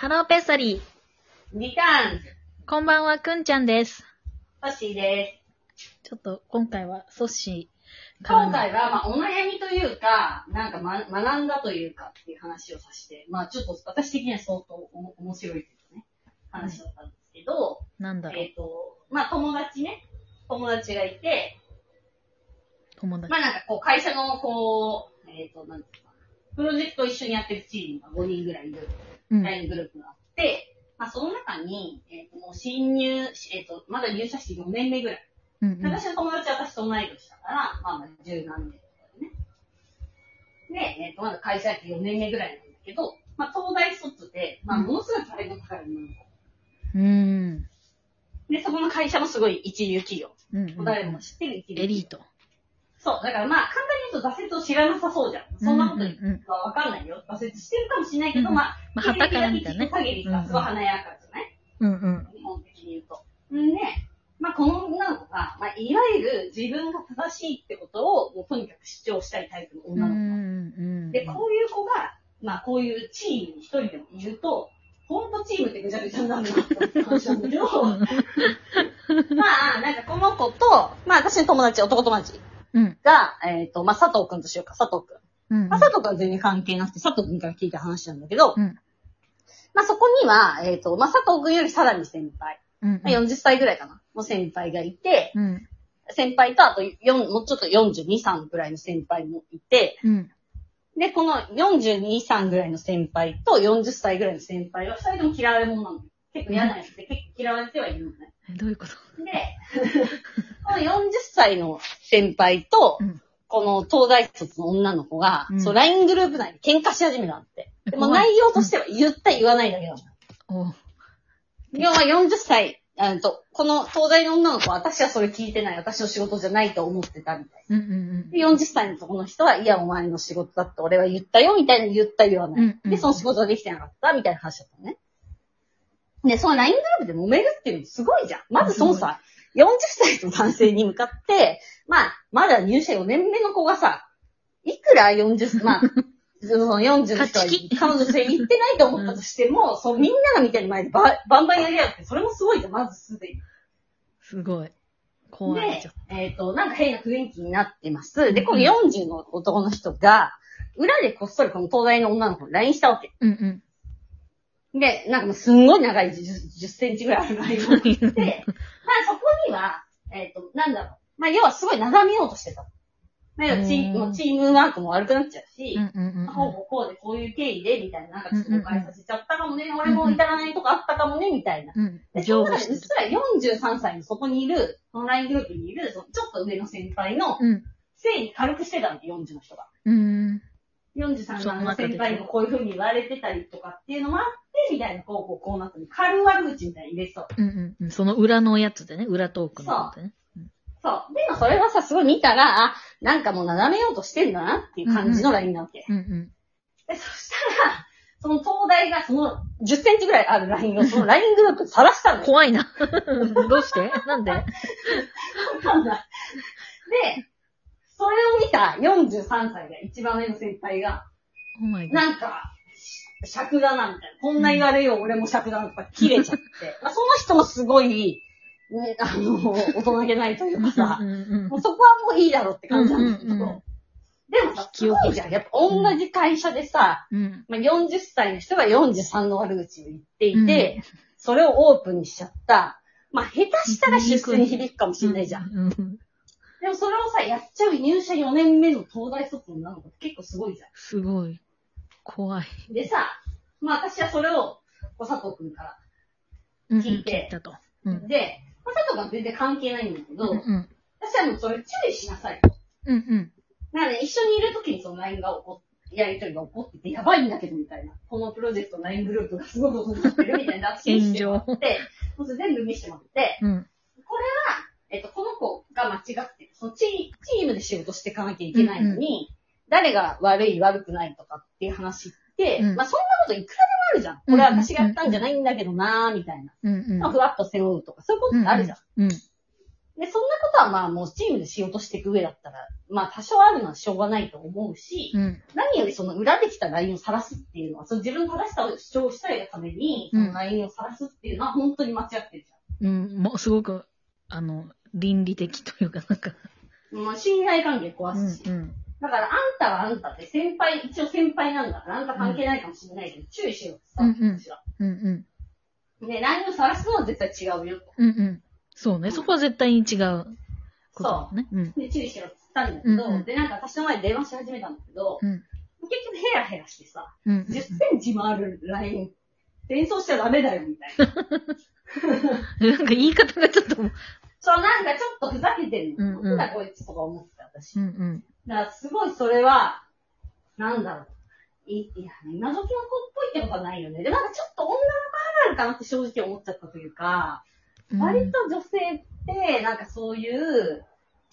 ハローペッサリー。リターンズ、こんばんは、くんちゃんです。トッシーでちょっと、今回は、ソッシす。ーからの今回は、まあ、お悩みというか、なんか、ま、学んだというかっていう話をさせて、まあ、ちょっと私的には相当おも面白いけどね、話だったんですけど、なんだろうえ、っ、と、まあ、友達ね、友達がいて、友達ま。あ、なんかこう、会社のこう、えっ、と、なんていうかな、プロジェクトを一緒にやってるチームが5人ぐらいいる、うん。LINE グループがあって、まあ、その中に、えっ、と、もう新入、えっ、と、まだ入社して4年目ぐらい。うんうん。私の友達は私と同い年だから、まあまあ十何年とかでね。で、えっ、と、まだ会社やって4年目ぐらいなんだけど、まあ東大卒で、まあうんものすごいプライド高い女の子。うん。で、そこの会社もすごい一流企業。うんうん。誰も知ってる一流企業。エリート。そう。だからまあ簡単に言うと挫折を知らなさそうじゃん。そんなことはわかんないよ。挫折してるかもしれないけど、うんまあ、まあ、旗から見たらねりさ、すごい華やかじゃない？うんうん。日本的に言うと。んで、まあ、この女の子が、まあ、いわゆる自分が正しいってことを、もうとにかく主張したいタイプのう女の子。んうん。で、こういう子が、まあ、こういうチームに一人でもいると、ほんとチームってぐちゃぐちゃになるなって話なんだけど、まあ、なんかこの子と、まあ、私の友達、男友達うん。が、えっ、と、まあ、佐藤くんとしようか、佐藤くん。うん。まあ、佐藤くんは全然関係なくて、佐藤くんから聞いた話なんだけど、うんまあ、そこには、えっ、と、まあ、佐藤くんよりさらに先輩。うん。まあ、40歳ぐらいかなの先輩がいて、うん。先輩とあと4、もうちょっと42、3ぐらいの先輩もいて、うん。で、この42、3ぐらいの先輩と40歳ぐらいの先輩は二人とも嫌われ者なの。結構嫌なやつで、結構嫌われてはいるのね。え、どういうこと？で、この40歳の先輩とうん、この東大卒の女の子が、うんそう、LINE グループ内で喧嘩し始めたって。でも怖い内容としては言った言わないだけなの。おう要は40歳、あのと、この東大の女の子は私はそれ聞いてない、私の仕事じゃないと思ってたみたいうんうんで、40歳の男の人は、いや、お前の仕事だって俺は言ったよ、みたいな言った言わない。うんうんで、その仕事ができてなかった、みたいな話だったのね。で、その LINE グループで揉めるっていうのすごいじゃん。まずそのさ、40歳の男性に向かって、まあ、まだ入社4年目の子がさ、いくら40、まあ、その40の人は彼女性言ってないと思ったとしても、そう、みんなが見てる前でババンバンやり合うって、それもすごいじゃん、まずすでに。すごい。怖い。でえっ、と、なんか変な雰囲気になってます。で、この40の男の人が、裏でこっそりこの東大の女の子に LINE したわけ。とうんうん。で、なんかもうすんごい長い 10, 10センチぐらいある LINE を送って、まあそこには、えっ、と、なんだろう。まあ要はすごい眺めようとしてた。まあチうんもうチームワークも悪くなっちゃうし、うんうんうんまあこうでこういう経緯で、みたいな、なんかちょっと誤解させちゃったかもね、俺も至らないとこあったかもね、みたいな。うん。で、うん。そのうっす。ら43歳のそこにいる、その LINE グループにいる、そのちょっと上の先輩の、うん。せいに軽くしてたの、40の人が。うん。43その中での先輩にもこういう風に言われてたりとかっていうのもあって、みたいな、こうこうこうなったの。軽悪口みたいに入れそう。うんうんうん。その裏のやつでね、裏トークのやつでね。そう。でもそれはさ、すごい見たら、あ、なんかもう斜めようとしてんだなっていう感じの LINE なわけ。うんうん。で、そしたら、その東大がその10センチぐらいある LINE をその LINE グループで晒したのよ。怖いな。どうして？なんで？わかんない。で、それを見た43歳が一番上の先輩が、Oh my god. なんか、し尺だな、みたいな。こんな言われよう、俺も尺だな、とか切れちゃって。まあその人もすごい、ね、あの、大人げないというかさう、んうんもうそこはもういいだろうって感じなんだけど、うんうんうんでもさ、すごいじゃん。やっぱ同じ会社でさ、うん。まあ、40歳の人が43の悪口を言っていて、それをオープンにしちゃった。まあ、下手したら出世に響くかもしれないじゃん。うんうん。でもそれをさ、やっちゃう入社4年目の東大卒の女の子って結構すごいじゃすごい。怖い。ん。でさ、まあ私はそれを、こう佐藤くんからうん聞いて聞いたと。うん。で、まあ、佐藤くんは全然関係ないんだけど、うんうん。私はもうそれ注意しなさいと。うんうん。なので、一緒にいる時にその LINE が起こっやりとりが起こってて、やばいんだけど、みたいな。このプロジェクトの LINE グループがすごいことになってるみたいな。私見せてもらって、もう全部見せてもらって、うん。これは、えっと、この子が間違ってる。そのチチームで仕事していかなきゃいけないのに、誰が悪い悪くないとかっていう話って、うんまあそんなこといくらでもあるじゃん。これは私がやったんじゃないんだけどなーみたいな。まあふわっと背負うとか、そういうことってあるじゃん。うん。でで、そんなことはまあもうチームで仕事していく上だったら、まあ多少あるのはしょうがないと思うし、うん。何よりその裏できた LINE を晒すっていうのは、その自分の正しさを主張したいがために、その LINE を晒すっていうのは本当に間違ってるじうん。もう、すごく、あの、倫理的というか、なんか。まあ信頼関係壊うんすし。うん。だからあんたはあんたって先輩、一応先輩なんだから、あんた関係ないかもしれないけど、注意しろってさ、うんうん私は。うんうん。ね、LINE を晒すのは絶対違うよと。うんうん。そうね。そこは絶対に違うことだね。うん。で、注意しろって言ったんだけど、うんうんで、なんか私の前で電話し始めたんだけど、うん。結局ヘラヘラしてさ、うん。10センチもある LINE、転送しちゃダメだよ、みたいな。なんか言い方がちょっと、うんそう、なんかちょっとふざけてるの。うんうんなんだこいつとか思ってた、私。うん。だからすごいそれは、なんだろう。いいや、今時の子っぽいってことはないよね。でもなんかちょっと女の子あるあるかなって正直思っちゃったというか、うん。割と女性って、なんかそういう、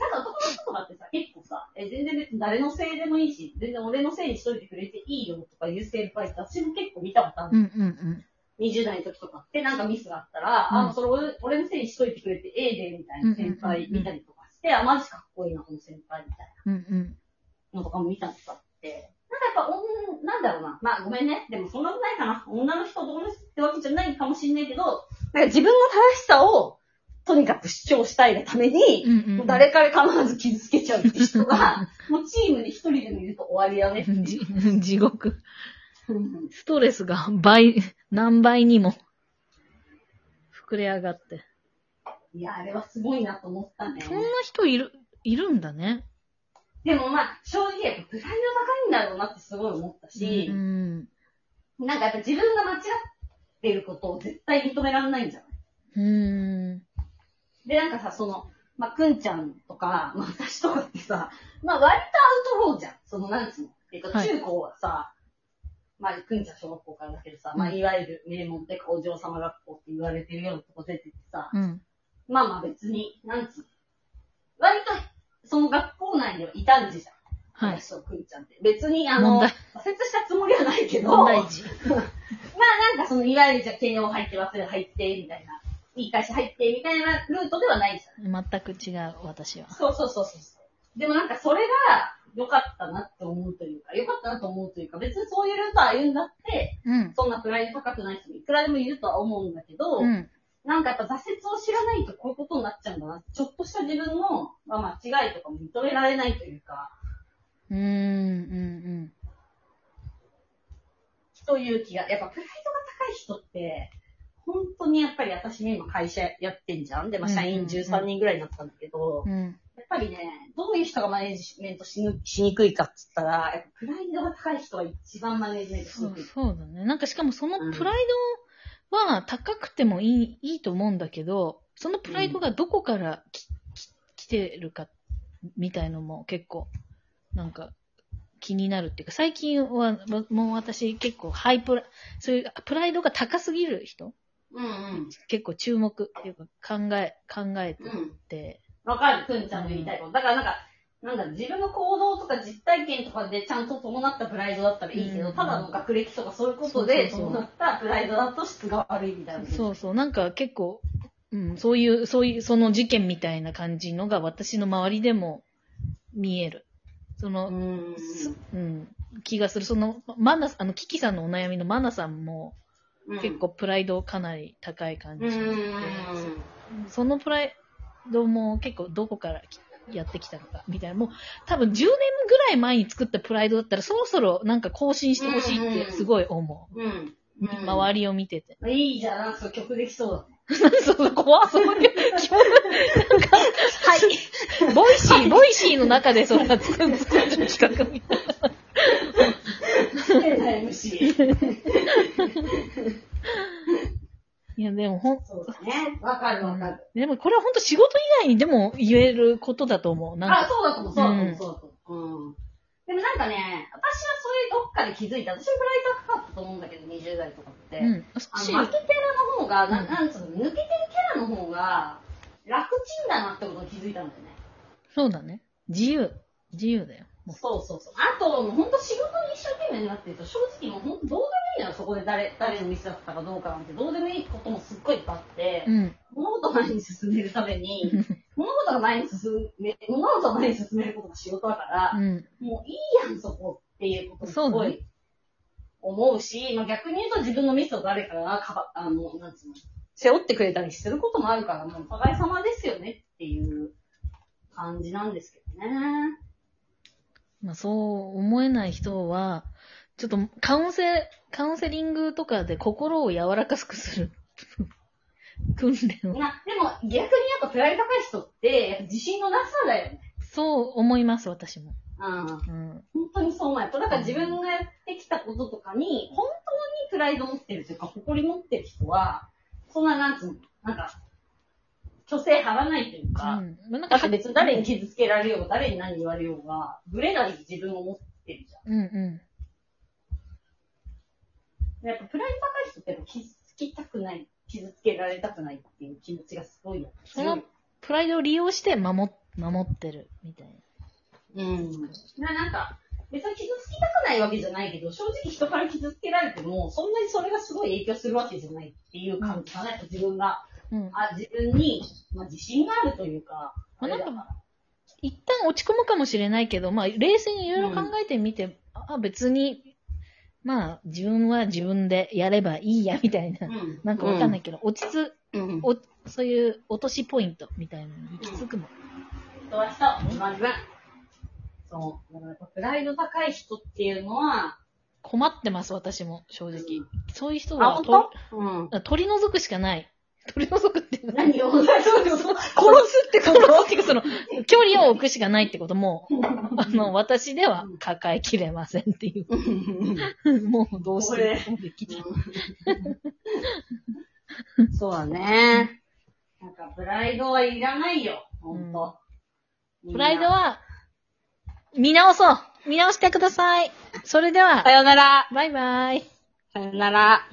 なんか男の人とかってさ、結構さ、え、全然別に誰のせいでもいいし、全然俺のせいにしといてくれていいよとかいう先輩って私も結構見たことある。うんうんうん。20代の時とかってなんかミスがあったら、うんあ、それ俺俺のせいにしといてくれてええで、みたいな先輩見たりとかして、あ、マジかっこいいな、この先輩みたい。なのとかも見たことあって、なんかやっぱ、女なんだろうな。まあごめんね。でもそんなことないかな。女の人、男の人ってわけじゃないかもしんないけど、なんか自分の正しさを、とにかく主張したいがために、うんうん。誰かで構わず傷つけちゃうって人が、もうチームに一人でもいると終わりだねっていうじ地獄。うんストレスが倍、何倍にも膨れ上がって。いや、あれはすごいなと思ったね。そんな人いる、いるんだね。でもまあ、正直やっぱプライド高いんだろうなってすごい思ったしう、ん。なんかやっぱ自分が間違ってることを絶対認められないんじゃない？うん。で、なんかさ、その、まあ、くんちゃんとか、まあ、私とかってさ、まあ、割とアウトローじゃん。その、なんつうの？えっと、はい中高はさ、まあ、くんちゃん小学校からだけどさ、まあ、うんいわゆる名門ってかお嬢様学校って言われてるようなとこ出ててさ、うん。まあまあ別に、なんつうの。割と、その学校内ではいたんじゃん。はい。私とくんちゃんって。別に、あの、挫折したつもりはないけど、問題児。まあなんかその、いわゆるじゃあ、慶応入って忘れ入って、みたいな。いい会社入って、みたいなルートではないじゃん。全く違う、私は。そうそうそうそう。でもなんかそれが良かったなって思うというか、良かったなと思うというか、別にそういうルートを歩んだって、うん。そんなプライド高くない人もいくらでもいるとは思うんだけど、うん。なんかやっぱ挫折を知らないとこういうことになっちゃうんだな。ちょっとした自分の、まあ、間違いとかも認められないというか、うん。うん。という気が、やっぱプライドが高い人って、本当にやっぱり私ね、今会社やってんじゃん。で、まあ、社員13人ぐらいになったんだけど、うん。うん。やっぱりね、どういう人がマネージメントしぬしにくいかっつったら、やっぱプライドが高い人が一番マネージメントしにくい。そうだね。なんかしかもそのプライドは高くてもいい,、いいと思うんだけど、そのプライドがどこからき、き来てるか、みたいのも結構、なんか、気になるっていうか、最近は、ももう私結構ハイプラ、そういうプライドが高すぎる人うんうん。結構注目っていうか考え、考えてうん。て、わかる、くんちゃんの言いたいこと。だからなんか、なんだろう、自分の行動とか実体験とかでちゃんと伴ったプライドだったらいいけど、うんただの学歴とかそういうことでそうそうそう伴ったプライドだと質が悪いみたいな。そうそう、なんか結構、うん、そういう、そういう、その事件みたいな感じのが私の周りでも見える。その、うん。すうん、気がする。その、マナ、あの、キキさんのお悩みのマナさんも、うん結構プライドかなり高い感じで、うん。そのプライドも結構どこからきやってきたのか、みたいな。もう、多分10年ぐらい前に作ったプライドだったら、そろそろなんか更新してほしいってすごい思うん。う。周りを見てて。いいじゃん、なんかそう曲できそうだね。そうそう、怖そういう気持ちはい。ボイシー、ボイシーの中でそれが作る作る企画みたいな。変な MC。いや、でもほん、そうだね。わかるわかる。でもこれは本当仕事以外にでも言えることだと思う。なんあ、か、そうだと思う、そうだと思う、うんそうだと思う。うん。でもなんかね、私はそういうどっかで気づいた。私もプライド高かったと思うんだけど、20代とかって。うん。あしの、負けてるの方が、なうんなんつうの、抜けてるキャラの方が、楽ちんだなってことに気づいたんだよね。そうだね。自由。自由だよ。もそうそうそう。あと、もう本当仕事に一生懸命になってると、正直もう本当どうでもいいのよ。そこで誰、誰のミスだったかどうかなんて、どうでもいいこともすっごいいっぱいあってう、うん。物事前に進めるために、物事が前に進め、物事を前に進めることが仕事だから、うん。もういいやん、そこっていうことをすごい思うし、まあ逆に言うと自分のミスを誰かがかば、あの、なんつうの、背負ってくれたりすることもあるから、もうお互い様ですよねっていう感じなんですけどね。まあそう思えない人は、ちょっとカウンセ、カウンセリングとかで心を柔らかくする 訓練を。まあ、でも逆にやっぱプライド高い人って、やっぱ自信のなさだよね。そう思います、私も。うん。うん。本当にそう思う。やっぱだから自分がやってきたこととかに、本当にプライド持ってるというか、誇り持ってる人は、そんななんつうの、なんか、虚勢張らないというか、うん。まあなんか別に誰に傷つけられようが、誰に何言われようが、ブレない自分を持ってるじゃうんうん。やっぱプライド高い人って傷つきたくない、傷つけられたくないっていう気持ちがすごいよ。そのん。プライドを利用して守っ、守ってるみたいな。うん。ななんか、別に傷つきたくないわけじゃないけど、正直人から傷つけられても、そんなにそれがすごい影響するわけじゃないっていう感じかな、やっぱ自分が。うん。あ、自分に、まあ、自信があるというか、あれだから。一旦落ち込むかもしれないけど、まあ、冷静にいろいろ考えてみて、あ、別に、まあ、自分は自分でやればいいや、みたいな。うんなんかわかんないけど、落ち着、うん。おそういう落としポイントみたいなのに行き着くもん。人は人、自分は自分。そう。だからやっぱプライド高い人っていうのは、困ってます、私も、正直。そういう人あ、は本と当うん。取り除くしかない。取り除くって何？を？そうそうそう。殺すって殺すっていうか、その、距離を置くしかないってことも、あの、私では抱えきれませんっていう。もうどうしてもできない。そうだね。なんか、プライドはいらないよ。ほんと。プライドは、見直そう見直してくださいそれではさ、よなら。バイバイさよなら。